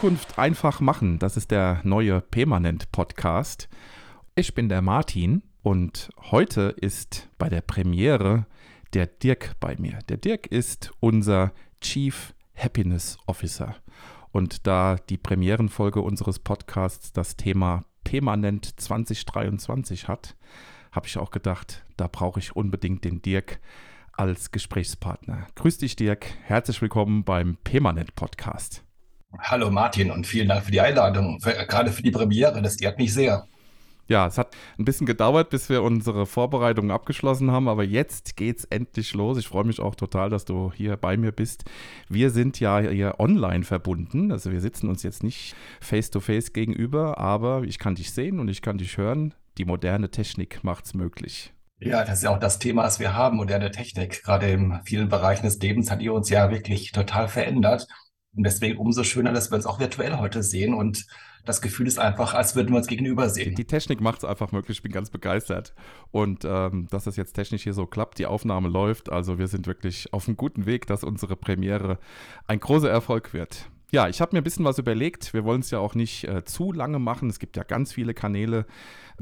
Zukunft einfach machen. Das ist der neue Permanent Podcast. Ich bin der Martin und heute ist bei der Premiere der Dirk bei mir. Der Dirk ist unser Chief Happiness Officer. Und da die Premierenfolge unseres Podcasts das Thema Permanent 2023 hat, habe ich auch gedacht, da brauche ich unbedingt den Dirk als Gesprächspartner. Grüß dich, Dirk. Herzlich willkommen beim Permanent Podcast. Hallo Martin und vielen Dank für die Einladung, für, gerade für die Premiere. Das ehrt mich sehr. Ja, es hat ein bisschen gedauert, bis wir unsere Vorbereitungen abgeschlossen haben, aber jetzt geht's endlich los. Ich freue mich auch total, dass du hier bei mir bist. Wir sind ja hier online verbunden, also wir sitzen uns jetzt nicht face to face gegenüber, aber ich kann dich sehen und ich kann dich hören. Die moderne Technik macht's möglich. Ja, das ist ja auch das Thema, was wir haben, moderne Technik. Gerade in vielen Bereichen des Lebens hat die uns ja wirklich total verändert. Und deswegen umso schöner, dass wir uns auch virtuell heute sehen und das Gefühl ist einfach, als würden wir uns gegenüber sehen. Die Technik macht es einfach möglich. Ich bin ganz begeistert. Und ähm, dass es jetzt technisch hier so klappt, die Aufnahme läuft. Also wir sind wirklich auf einem guten Weg, dass unsere Premiere ein großer Erfolg wird. Ja, ich habe mir ein bisschen was überlegt. Wir wollen es ja auch nicht äh, zu lange machen. Es gibt ja ganz viele Kanäle,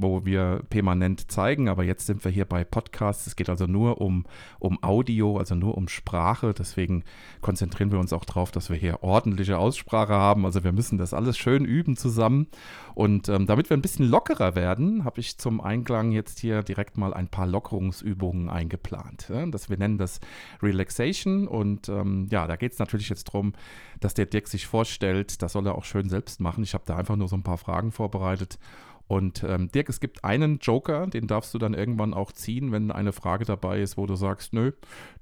wo wir permanent zeigen, aber jetzt sind wir hier bei Podcasts. Es geht also nur um, um Audio, also nur um Sprache. Deswegen konzentrieren wir uns auch darauf, dass wir hier ordentliche Aussprache haben. Also wir müssen das alles schön üben zusammen. Und ähm, damit wir ein bisschen lockerer werden, habe ich zum Einklang jetzt hier direkt mal ein paar Lockerungsübungen eingeplant. Ja? Das, wir nennen das Relaxation. Und ähm, ja, da geht es natürlich jetzt darum, dass der Dirk sich vorstellt. Das soll er auch schön selbst machen. Ich habe da einfach nur so ein paar Fragen vorbereitet. Und ähm, Dirk, es gibt einen Joker, den darfst du dann irgendwann auch ziehen, wenn eine Frage dabei ist, wo du sagst, nö,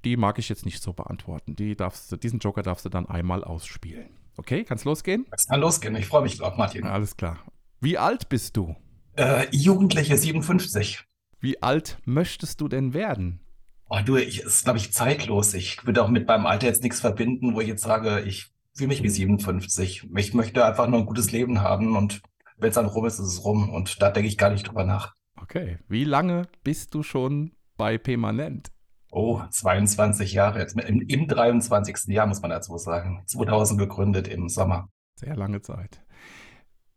die mag ich jetzt nicht so beantworten. Die darfst, diesen Joker darfst du dann einmal ausspielen. Okay, kann's losgehen? Es kann losgehen. Ich freue mich drauf, Martin. Alles klar. Wie alt bist du? Äh, Jugendliche 57. Wie alt möchtest du denn werden? Oh, du, ich ist, glaube ich, zeitlos. Ich würde auch mit meinem Alter jetzt nichts verbinden, wo ich jetzt sage, ich fühle mich wie 57. Ich möchte einfach nur ein gutes Leben haben und wenn es dann rum ist, ist es rum. Und da denke ich gar nicht drüber nach. Okay. Wie lange bist du schon bei Permanent? Oh, 22 Jahre jetzt. Im, Im 23. Jahr muss man dazu sagen. 2000 gegründet im Sommer. Sehr lange Zeit.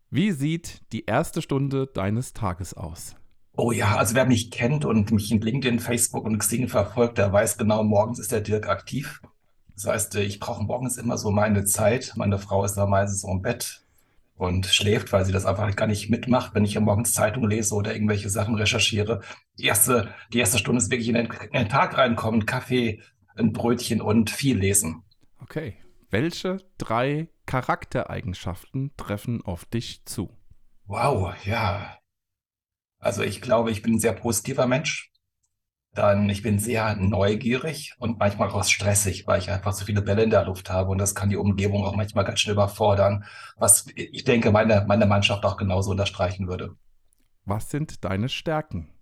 Wie sieht die erste Stunde deines Tages aus? Oh ja, also wer mich kennt und mich in LinkedIn, Facebook und Xing verfolgt, der weiß genau, morgens ist der Dirk aktiv. Das heißt, ich brauche morgens immer so meine Zeit. Meine Frau ist da meistens so im Bett und schläft, weil sie das einfach gar nicht mitmacht, wenn ich ja morgens Zeitung lese oder irgendwelche Sachen recherchiere. Die erste, die erste Stunde ist wirklich in den, in den Tag reinkommen, Kaffee, ein Brötchen und viel lesen. Okay. Welche drei Charaktereigenschaften treffen auf dich zu? Wow, ja. Also ich glaube, ich bin ein sehr positiver Mensch. Dann, ich bin sehr neugierig und manchmal auch stressig, weil ich einfach so viele Bälle in der Luft habe und das kann die Umgebung auch manchmal ganz schön überfordern, was ich denke, meine, meine Mannschaft auch genauso unterstreichen würde. Was sind deine Stärken?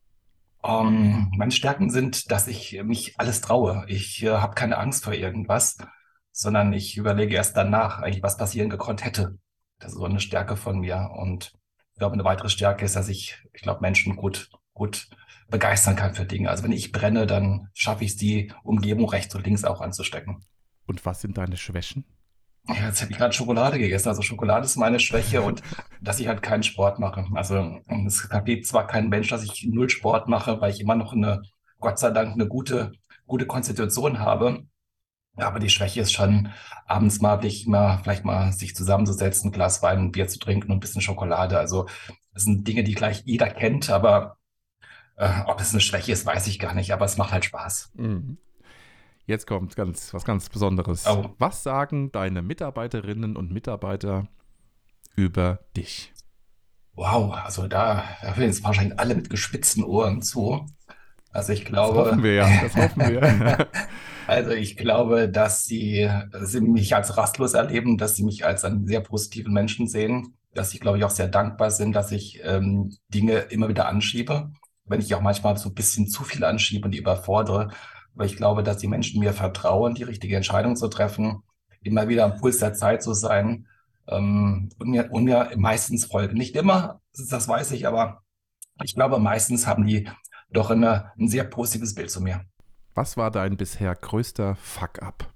Um, meine Stärken sind, dass ich mich alles traue. Ich äh, habe keine Angst vor irgendwas, sondern ich überlege erst danach, eigentlich, was passieren gekonnt hätte. Das ist so eine Stärke von mir. Und ich glaube, eine weitere Stärke ist, dass ich, ich glaube, Menschen gut, gut begeistern kann für Dinge. Also wenn ich brenne, dann schaffe ich es, die Umgebung rechts und links auch anzustecken. Und was sind deine Schwächen? Ja, jetzt habe ich gerade Schokolade gegessen. Also Schokolade ist meine Schwäche und dass ich halt keinen Sport mache. Also es gibt zwar keinen Mensch, dass ich null Sport mache, weil ich immer noch eine, Gott sei Dank, eine gute, gute Konstitution habe. Aber die Schwäche ist schon, abends mal ich mal, vielleicht mal sich zusammenzusetzen, ein Glas Wein, ein Bier zu trinken und ein bisschen Schokolade. Also das sind Dinge, die gleich jeder kennt, aber äh, ob es eine Schwäche ist, weiß ich gar nicht, aber es macht halt Spaß. Mhm. Jetzt kommt ganz, was ganz Besonderes. Oh. Was sagen deine Mitarbeiterinnen und Mitarbeiter über dich? Wow, also da, hören jetzt wahrscheinlich alle mit gespitzten Ohren zu. Also ich glaube. Das hoffen wir ja, das hoffen wir. also ich glaube, dass sie, sie mich als rastlos erleben, dass sie mich als einen sehr positiven Menschen sehen, dass sie, glaube ich, auch sehr dankbar sind, dass ich ähm, Dinge immer wieder anschiebe wenn ich auch manchmal so ein bisschen zu viel anschiebe und die überfordere. Aber ich glaube, dass die Menschen mir vertrauen, die richtige Entscheidung zu treffen, immer wieder am Puls der Zeit zu sein ähm, und, mir, und mir meistens folgen. Nicht immer, das weiß ich, aber ich glaube, meistens haben die doch eine, ein sehr positives Bild zu mir. Was war dein bisher größter Fuck-up?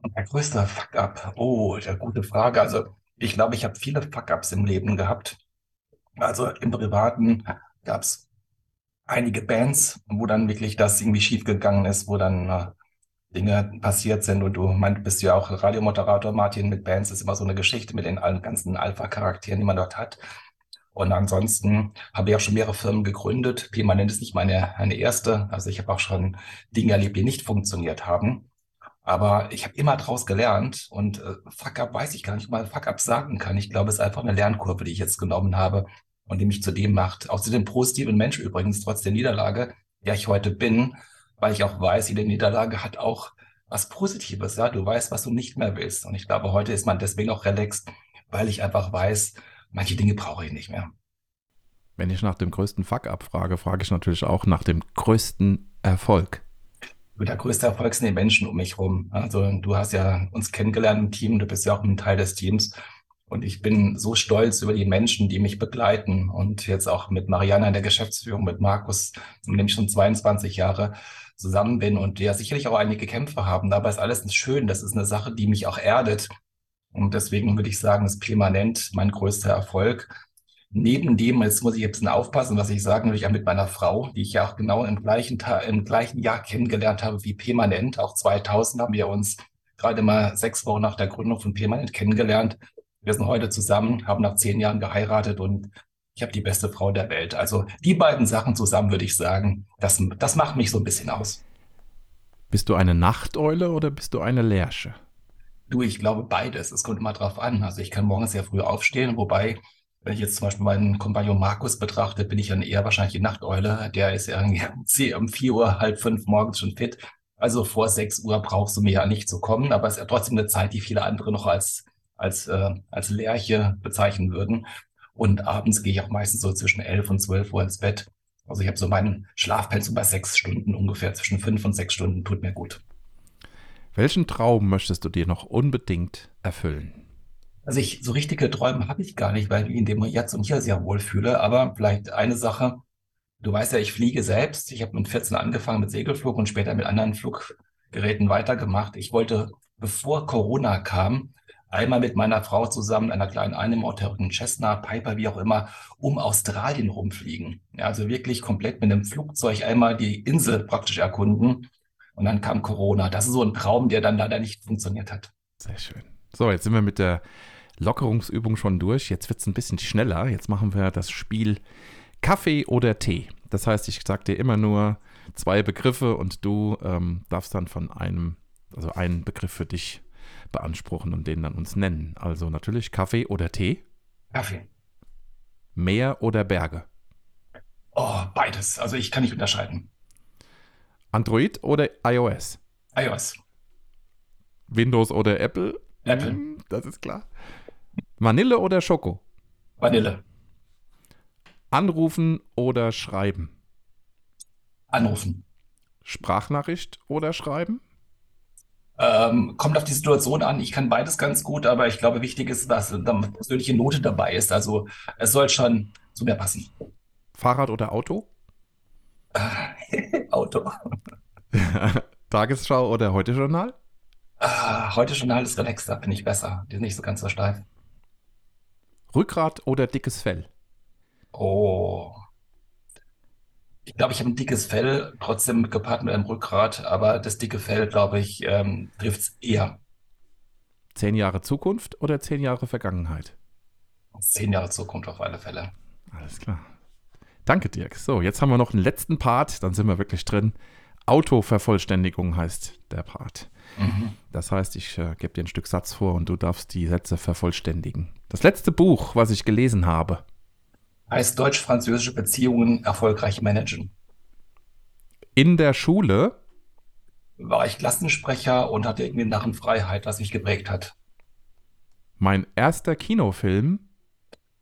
Mein größter Fuck-up? Oh, eine gute Frage. Also Ich glaube, ich habe viele Fuck-ups im Leben gehabt. Also im Privaten gab es einige Bands, wo dann wirklich das irgendwie schiefgegangen ist, wo dann äh, Dinge passiert sind. Und du meint, bist ja auch Radiomoderator, Martin, mit Bands ist immer so eine Geschichte mit den allen ganzen Alpha-Charakteren, die man dort hat. Und ansonsten habe ich auch schon mehrere Firmen gegründet. Permanent ist nicht meine, meine erste. Also ich habe auch schon Dinge erlebt, die nicht funktioniert haben. Aber ich habe immer daraus gelernt und äh, Fuck-up weiß ich gar nicht, man Fuck-up sagen kann. Ich glaube, es ist einfach eine Lernkurve, die ich jetzt genommen habe und die mich zu dem macht. Auch zu dem positiven Mensch übrigens, trotz der Niederlage, der ich heute bin, weil ich auch weiß, jede Niederlage hat auch was Positives. Ja, du weißt, was du nicht mehr willst. Und ich glaube, heute ist man deswegen auch relaxed, weil ich einfach weiß, manche Dinge brauche ich nicht mehr. Wenn ich nach dem größten Fuck-up frage, frage ich natürlich auch nach dem größten Erfolg. Der größte Erfolg sind die Menschen um mich herum. Also du hast ja uns kennengelernt im Team, du bist ja auch ein Teil des Teams. Und ich bin so stolz über die Menschen, die mich begleiten. Und jetzt auch mit Mariana in der Geschäftsführung, mit Markus, mit dem ich schon 22 Jahre zusammen bin und der sicherlich auch einige Kämpfe haben. Dabei ist alles schön. Das ist eine Sache, die mich auch erdet. Und deswegen würde ich sagen, ist permanent mein größter Erfolg. Neben dem, jetzt muss ich ein bisschen aufpassen, was ich sage, nämlich auch mit meiner Frau, die ich ja auch genau im gleichen, im gleichen Jahr kennengelernt habe wie permanent. Auch 2000 haben wir uns gerade mal sechs Wochen nach der Gründung von permanent kennengelernt. Wir sind heute zusammen, haben nach zehn Jahren geheiratet und ich habe die beste Frau der Welt. Also die beiden Sachen zusammen, würde ich sagen, das, das macht mich so ein bisschen aus. Bist du eine Nachteule oder bist du eine Lerche? Du, ich glaube beides. Es kommt immer drauf an. Also ich kann morgens sehr früh aufstehen, wobei, wenn ich jetzt zum Beispiel meinen Kompagnon Markus betrachte, bin ich dann eher wahrscheinlich die Nachteule. Der ist ja um vier Uhr, halb fünf morgens schon fit. Also vor sechs Uhr brauchst du mir ja nicht zu kommen, aber es ist ja trotzdem eine Zeit, die viele andere noch als, als, äh, als Lerche bezeichnen würden. Und abends gehe ich auch meistens so zwischen elf und zwölf Uhr ins Bett. Also ich habe so meinen Schlafpensum bei sechs Stunden ungefähr, zwischen fünf und sechs Stunden, tut mir gut. Welchen Traum möchtest du dir noch unbedingt erfüllen? Also ich, so richtige Träume habe ich gar nicht, weil ich in dem jetzt und hier sehr wohl fühle. Aber vielleicht eine Sache, du weißt ja, ich fliege selbst. Ich habe mit 14 angefangen mit Segelflug und später mit anderen Fluggeräten weitergemacht. Ich wollte, bevor Corona kam, einmal mit meiner Frau zusammen, einer kleinen Einnehmerhotel, Cessna, Piper, wie auch immer, um Australien rumfliegen. Ja, also wirklich komplett mit einem Flugzeug einmal die Insel praktisch erkunden. Und dann kam Corona. Das ist so ein Traum, der dann leider nicht funktioniert hat. Sehr schön. So, jetzt sind wir mit der Lockerungsübung schon durch. Jetzt wird es ein bisschen schneller. Jetzt machen wir das Spiel Kaffee oder Tee. Das heißt, ich sage dir immer nur zwei Begriffe und du ähm, darfst dann von einem, also einen Begriff für dich beanspruchen und den dann uns nennen. Also natürlich Kaffee oder Tee? Kaffee. Meer oder Berge? Oh, beides. Also ich kann nicht unterscheiden. Android oder iOS? iOS. Windows oder Apple? Apple. Hm, das ist klar. Vanille oder Schoko? Vanille. Anrufen oder schreiben? Anrufen. Sprachnachricht oder schreiben? Ähm, kommt auf die Situation an. Ich kann beides ganz gut, aber ich glaube, wichtig ist, dass da eine persönliche Note dabei ist. Also es soll schon zu mir passen. Fahrrad oder Auto? Auto. Tagesschau oder Heute-Journal? Ah, Heute-Journal ist relaxter, finde ich besser. Die sind nicht so ganz so steif. Rückgrat oder dickes Fell? Oh, ich glaube, ich habe ein dickes Fell, trotzdem gepaart mit einem Rückgrat, aber das dicke Fell, glaube ich, ähm, trifft es eher. Zehn Jahre Zukunft oder zehn Jahre Vergangenheit? Zehn Jahre Zukunft auf alle Fälle. Alles klar. Danke, Dirk. So, jetzt haben wir noch einen letzten Part, dann sind wir wirklich drin. Autovervollständigung heißt der Part. Mhm. Das heißt, ich äh, gebe dir ein Stück Satz vor und du darfst die Sätze vervollständigen. Das letzte Buch, was ich gelesen habe, heißt deutsch-französische Beziehungen erfolgreich managen. In der Schule war ich Klassensprecher und hatte irgendwie Narrenfreiheit, was mich geprägt hat. Mein erster Kinofilm.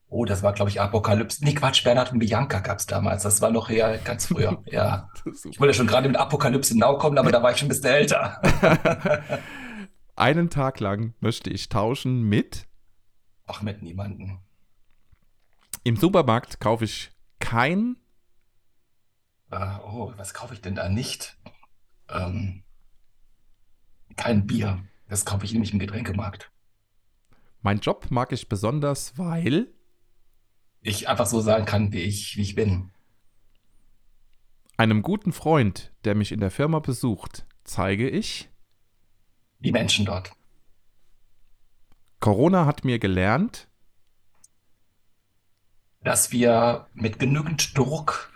Oh, das war, glaube ich, Apokalypse. Nee, Quatsch, Bernhard und Bianca gab es damals. Das war noch eher ganz früher. ja. Ich wollte schon gerade mit Apokalypse Now kommen, aber da war ich schon ein bisschen älter. Einen Tag lang möchte ich tauschen mit. Ach, mit niemanden. Im Supermarkt kaufe ich kein. Uh, oh, was kaufe ich denn da nicht? Ähm, kein Bier. Das kaufe ich nämlich im Getränkemarkt. Mein Job mag ich besonders, weil ich einfach so sagen kann, wie ich, wie ich bin. Einem guten Freund, der mich in der Firma besucht, zeige ich die Menschen dort. Corona hat mir gelernt, dass wir mit genügend Druck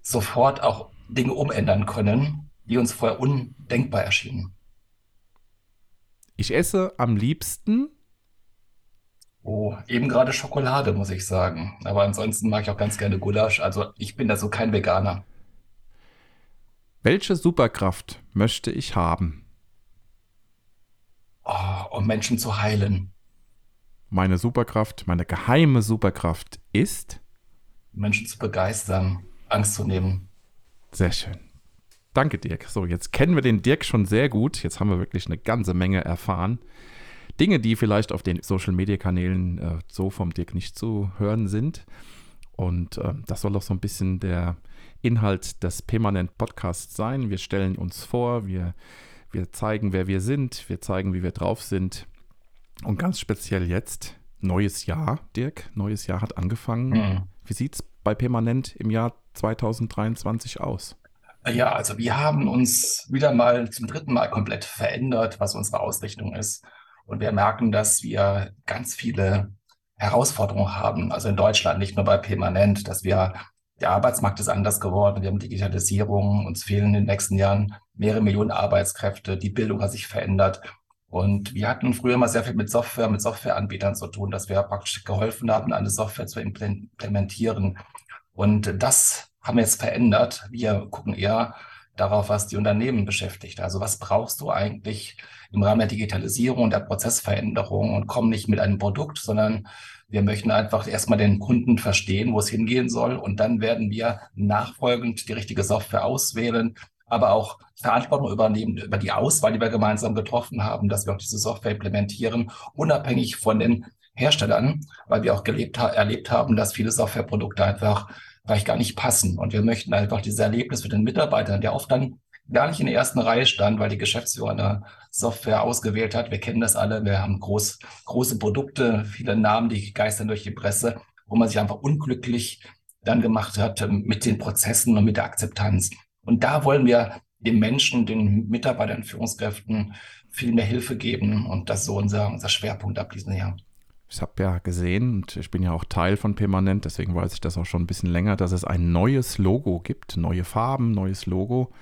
sofort auch Dinge umändern können, die uns vorher undenkbar erschienen. Ich esse am liebsten. Oh, eben gerade Schokolade, muss ich sagen. Aber ansonsten mag ich auch ganz gerne Gulasch. Also ich bin da so kein Veganer. Welche Superkraft möchte ich haben? Oh, um Menschen zu heilen. Meine Superkraft, meine geheime Superkraft ist? Menschen zu begeistern, Angst zu nehmen. Sehr schön. Danke, Dirk. So, jetzt kennen wir den Dirk schon sehr gut. Jetzt haben wir wirklich eine ganze Menge erfahren. Dinge, die vielleicht auf den Social-Media-Kanälen äh, so vom Dirk nicht zu hören sind. Und äh, das soll auch so ein bisschen der Inhalt des Permanent Podcasts sein. Wir stellen uns vor, wir, wir zeigen, wer wir sind, wir zeigen, wie wir drauf sind. Und ganz speziell jetzt, neues Jahr, Dirk, neues Jahr hat angefangen. Mhm. Wie sieht es bei Permanent im Jahr 2023 aus? Ja, also wir haben uns wieder mal zum dritten Mal komplett verändert, was unsere Ausrichtung ist. Und wir merken, dass wir ganz viele Herausforderungen haben. Also in Deutschland, nicht nur bei Permanent, dass wir der Arbeitsmarkt ist anders geworden. Wir haben Digitalisierung. Uns fehlen in den nächsten Jahren mehrere Millionen Arbeitskräfte. Die Bildung hat sich verändert. Und wir hatten früher mal sehr viel mit Software, mit Softwareanbietern zu tun, dass wir praktisch geholfen haben, eine Software zu implementieren. Und das haben wir jetzt verändert. Wir gucken eher darauf, was die Unternehmen beschäftigt. Also was brauchst du eigentlich im Rahmen der Digitalisierung und der Prozessveränderung und kommen nicht mit einem Produkt, sondern wir möchten einfach erstmal den Kunden verstehen, wo es hingehen soll. Und dann werden wir nachfolgend die richtige Software auswählen, aber auch Verantwortung übernehmen über die Auswahl, die wir gemeinsam getroffen haben, dass wir auch diese Software implementieren, unabhängig von den Herstellern, weil wir auch gelebt, erlebt haben, dass viele Softwareprodukte einfach vielleicht gar nicht passen. Und wir möchten einfach dieses Erlebnis für den Mitarbeitern, der oft dann gar nicht in der ersten Reihe stand, weil die Geschäftsführer eine Software ausgewählt hat. Wir kennen das alle. Wir haben groß, große Produkte, viele Namen, die geistern durch die Presse, wo man sich einfach unglücklich dann gemacht hat ähm, mit den Prozessen und mit der Akzeptanz. Und da wollen wir den Menschen, den Mitarbeitern, Führungskräften viel mehr Hilfe geben. Und das ist so unser, unser Schwerpunkt ab diesem Jahr. Ich habe ja gesehen und ich bin ja auch Teil von Permanent, deswegen weiß ich das auch schon ein bisschen länger, dass es ein neues Logo gibt, neue Farben, neues Logo.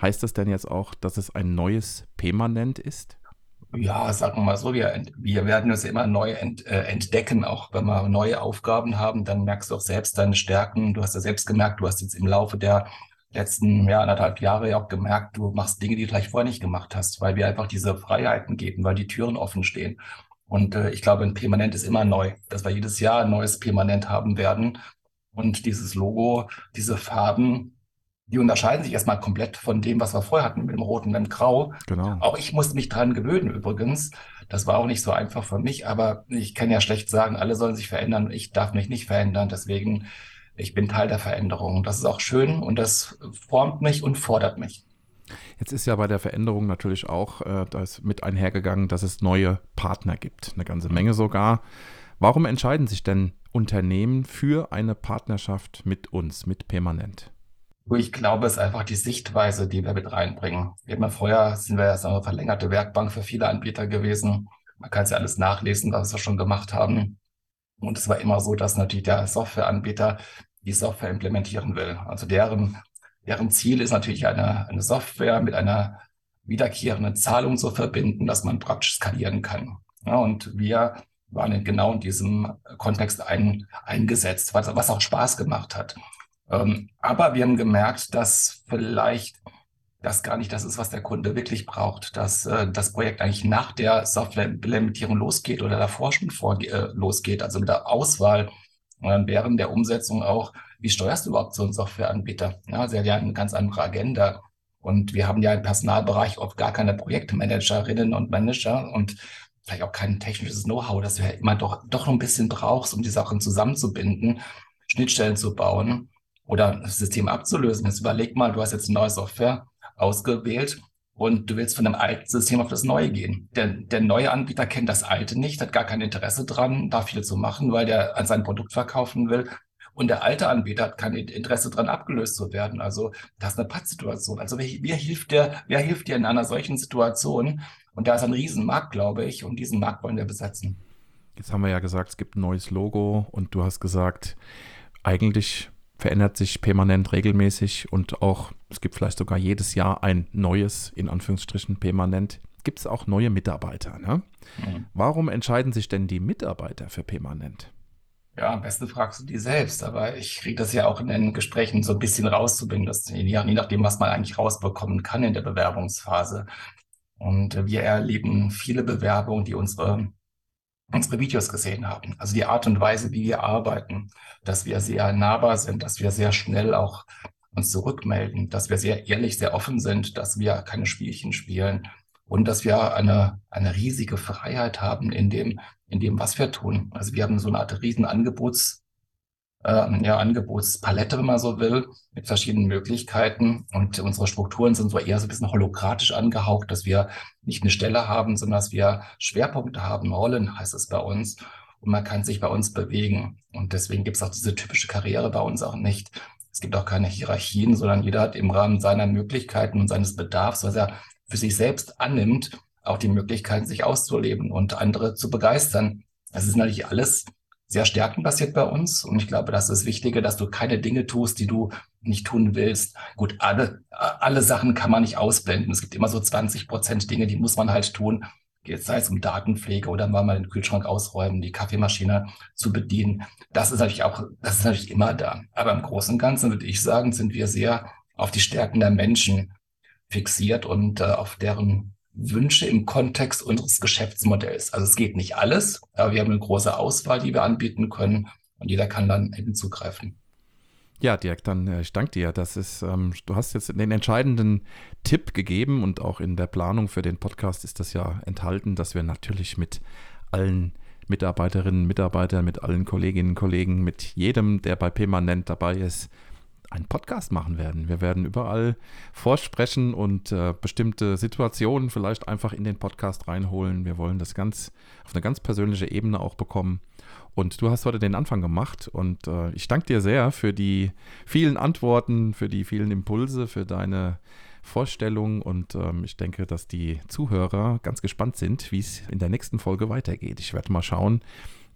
Heißt das denn jetzt auch, dass es ein neues Permanent ist? Ja, sagen wir mal so, wir, wir werden uns immer neu ent, äh, entdecken, auch wenn wir neue Aufgaben haben, dann merkst du auch selbst deine Stärken. Du hast ja selbst gemerkt, du hast jetzt im Laufe der letzten ja, anderthalb Jahre ja auch gemerkt, du machst Dinge, die du vielleicht vorher nicht gemacht hast, weil wir einfach diese Freiheiten geben, weil die Türen offen stehen. Und äh, ich glaube, ein Permanent ist immer neu, dass wir jedes Jahr ein neues Permanent haben werden. Und dieses Logo, diese Farben, die unterscheiden sich erstmal komplett von dem, was wir vorher hatten, mit dem Roten und dem Grau. Genau. Auch ich musste mich dran gewöhnen übrigens. Das war auch nicht so einfach für mich, aber ich kann ja schlecht sagen, alle sollen sich verändern und ich darf mich nicht verändern. Deswegen, ich bin Teil der Veränderung. Das ist auch schön und das formt mich und fordert mich. Jetzt ist ja bei der Veränderung natürlich auch äh, da ist mit einhergegangen, dass es neue Partner gibt, eine ganze Menge sogar. Warum entscheiden sich denn Unternehmen für eine Partnerschaft mit uns, mit Permanent? Ich glaube, es ist einfach die Sichtweise, die wir mit reinbringen. Immer vorher sind wir ja so eine verlängerte Werkbank für viele Anbieter gewesen. Man kann es ja alles nachlesen, was wir schon gemacht haben. Und es war immer so, dass natürlich der Softwareanbieter die Software implementieren will. Also deren, deren Ziel ist natürlich eine, eine Software mit einer wiederkehrenden Zahlung zu verbinden, dass man praktisch skalieren kann. Ja, und wir waren in genau in diesem Kontext ein, eingesetzt, was, was auch Spaß gemacht hat. Ähm, aber wir haben gemerkt, dass vielleicht das gar nicht das ist, was der Kunde wirklich braucht, dass äh, das Projekt eigentlich nach der Softwareimplementierung losgeht oder davor schon vor, äh, losgeht, also mit der Auswahl und dann während der Umsetzung auch, wie steuerst du überhaupt so einen Softwareanbieter? Ja, sie hat ja eine ganz andere Agenda. Und wir haben ja im Personalbereich oft gar keine Projektmanagerinnen und Manager und vielleicht auch kein technisches Know-how, das du ja immer doch, doch noch ein bisschen brauchst, um die Sachen zusammenzubinden, Schnittstellen zu bauen oder das System abzulösen. Jetzt überleg mal, du hast jetzt eine neue Software ausgewählt und du willst von dem alten System auf das neue gehen. Der, der neue Anbieter kennt das alte nicht, hat gar kein Interesse dran, da viel zu machen, weil der an sein Produkt verkaufen will. Und der alte Anbieter hat kein Interesse daran, abgelöst zu werden. Also das ist eine Pattsituation. Also wer, wer, hilft dir, wer hilft dir in einer solchen Situation? Und da ist ein Riesenmarkt, glaube ich, und diesen Markt wollen wir besetzen. Jetzt haben wir ja gesagt, es gibt ein neues Logo und du hast gesagt, eigentlich verändert sich permanent regelmäßig und auch, es gibt vielleicht sogar jedes Jahr ein neues, in Anführungsstrichen permanent, gibt es auch neue Mitarbeiter. Ne? Mhm. Warum entscheiden sich denn die Mitarbeiter für permanent? Ja, am besten fragst du die selbst, aber ich kriege das ja auch in den Gesprächen so ein bisschen rauszubringen, dass, je nachdem, was man eigentlich rausbekommen kann in der Bewerbungsphase. Und wir erleben viele Bewerbungen, die unsere, unsere Videos gesehen haben. Also die Art und Weise, wie wir arbeiten, dass wir sehr nahbar sind, dass wir sehr schnell auch uns zurückmelden, dass wir sehr ehrlich, sehr offen sind, dass wir keine Spielchen spielen und dass wir eine, eine riesige Freiheit haben in dem, in dem, was wir tun. Also wir haben so eine Art riesen Angebots, äh, ja, Angebotspalette, wenn man so will, mit verschiedenen Möglichkeiten. Und unsere Strukturen sind so eher so ein bisschen holokratisch angehaucht, dass wir nicht eine Stelle haben, sondern dass wir Schwerpunkte haben. Rollen heißt es bei uns. Und man kann sich bei uns bewegen. Und deswegen gibt es auch diese typische Karriere bei uns auch nicht. Es gibt auch keine Hierarchien, sondern jeder hat im Rahmen seiner Möglichkeiten und seines Bedarfs, was er für sich selbst annimmt, auch die Möglichkeit, sich auszuleben und andere zu begeistern. Das ist natürlich alles sehr stärkenbasiert bei uns. Und ich glaube, das ist das Wichtige, dass du keine Dinge tust, die du nicht tun willst. Gut, alle, alle Sachen kann man nicht ausblenden. Es gibt immer so 20 Prozent Dinge, die muss man halt tun. Jetzt sei es um Datenpflege oder mal den Kühlschrank ausräumen, die Kaffeemaschine zu bedienen. Das ist natürlich auch, das ist natürlich immer da. Aber im Großen und Ganzen würde ich sagen, sind wir sehr auf die Stärken der Menschen fixiert und äh, auf deren Wünsche im Kontext unseres Geschäftsmodells. Also es geht nicht alles, aber wir haben eine große Auswahl, die wir anbieten können und jeder kann dann eben zugreifen. Ja, Dirk, dann äh, ich danke dir. Das ist, ähm, du hast jetzt den entscheidenden Tipp gegeben und auch in der Planung für den Podcast ist das ja enthalten, dass wir natürlich mit allen Mitarbeiterinnen Mitarbeitern, mit allen Kolleginnen und Kollegen, mit jedem, der bei Permanent dabei ist, einen Podcast machen werden. Wir werden überall vorsprechen und äh, bestimmte Situationen vielleicht einfach in den Podcast reinholen. Wir wollen das ganz auf eine ganz persönliche Ebene auch bekommen. Und du hast heute den Anfang gemacht und äh, ich danke dir sehr für die vielen Antworten, für die vielen Impulse, für deine Vorstellung und ähm, ich denke, dass die Zuhörer ganz gespannt sind, wie es in der nächsten Folge weitergeht. Ich werde mal schauen,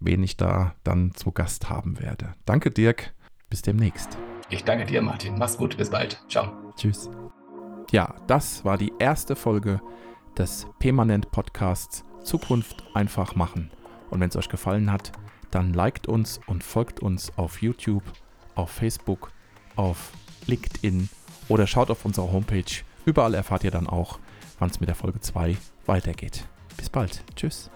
wen ich da dann zu Gast haben werde. Danke, Dirk. Bis demnächst. Ich danke dir, Martin. Mach's gut. Bis bald. Ciao. Tschüss. Ja, das war die erste Folge des Permanent Podcasts Zukunft einfach machen. Und wenn es euch gefallen hat, dann liked uns und folgt uns auf YouTube, auf Facebook, auf LinkedIn oder schaut auf unserer Homepage. Überall erfahrt ihr dann auch, wann es mit der Folge 2 weitergeht. Bis bald. Tschüss.